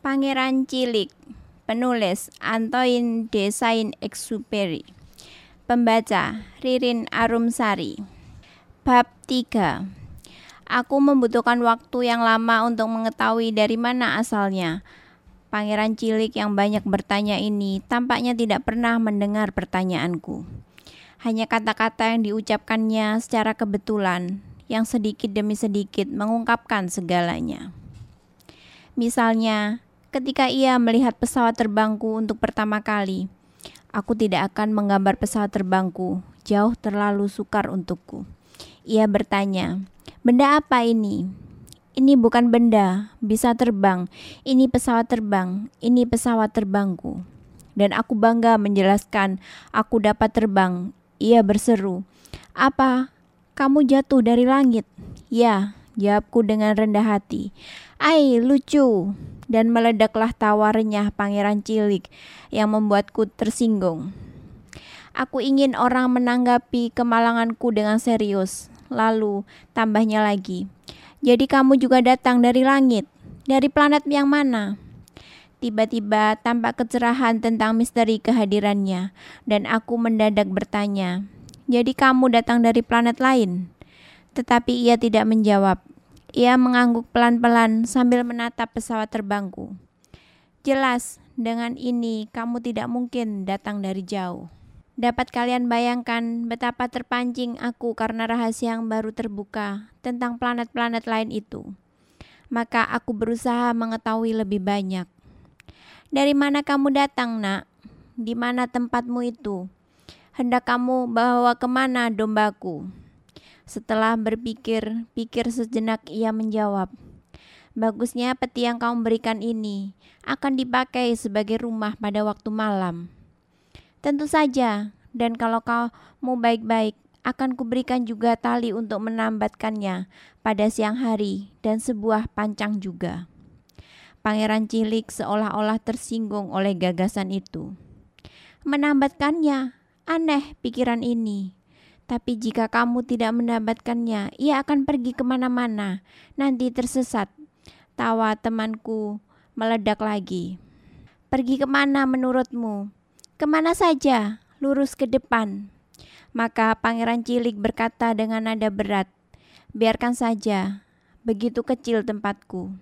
Pangeran Cilik Penulis Antoine de Saint-Exupéry Pembaca Ririn Arumsari Bab 3 Aku membutuhkan waktu yang lama untuk mengetahui dari mana asalnya. Pangeran cilik yang banyak bertanya ini tampaknya tidak pernah mendengar pertanyaanku. Hanya kata-kata yang diucapkannya secara kebetulan, yang sedikit demi sedikit mengungkapkan segalanya. Misalnya, Ketika ia melihat pesawat terbangku untuk pertama kali, aku tidak akan menggambar pesawat terbangku, jauh terlalu sukar untukku. Ia bertanya, "Benda apa ini?" Ini bukan benda, bisa terbang. Ini pesawat terbang, ini pesawat terbangku. Dan aku bangga menjelaskan, aku dapat terbang. Ia berseru, "Apa? Kamu jatuh dari langit?" "Ya," jawabku dengan rendah hati. "Ai, lucu." dan meledaklah tawarnya pangeran cilik yang membuatku tersinggung. Aku ingin orang menanggapi kemalanganku dengan serius. Lalu tambahnya lagi, jadi kamu juga datang dari langit, dari planet yang mana? Tiba-tiba tampak kecerahan tentang misteri kehadirannya, dan aku mendadak bertanya, "Jadi kamu datang dari planet lain?" Tetapi ia tidak menjawab. Ia mengangguk pelan-pelan sambil menatap pesawat terbangku. Jelas, dengan ini kamu tidak mungkin datang dari jauh. Dapat kalian bayangkan betapa terpancing aku karena rahasia yang baru terbuka tentang planet-planet lain itu. Maka aku berusaha mengetahui lebih banyak. Dari mana kamu datang, nak? Di mana tempatmu itu? Hendak kamu bawa ke mana dombaku? Setelah berpikir, pikir sejenak ia menjawab, Bagusnya peti yang kau berikan ini akan dipakai sebagai rumah pada waktu malam. Tentu saja, dan kalau kau mau baik-baik, akan kuberikan juga tali untuk menambatkannya pada siang hari dan sebuah pancang juga. Pangeran Cilik seolah-olah tersinggung oleh gagasan itu. Menambatkannya, aneh pikiran ini. Tapi jika kamu tidak mendapatkannya, ia akan pergi ke mana-mana, nanti tersesat. Tawa temanku meledak lagi. Pergi ke mana menurutmu? Ke mana saja, lurus ke depan. Maka Pangeran Cilik berkata dengan nada berat, Biarkan saja, begitu kecil tempatku.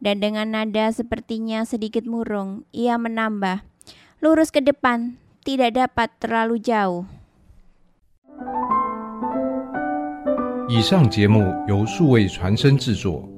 Dan dengan nada sepertinya sedikit murung, ia menambah, Lurus ke depan, tidak dapat terlalu jauh. 以上节目由数位传声制作。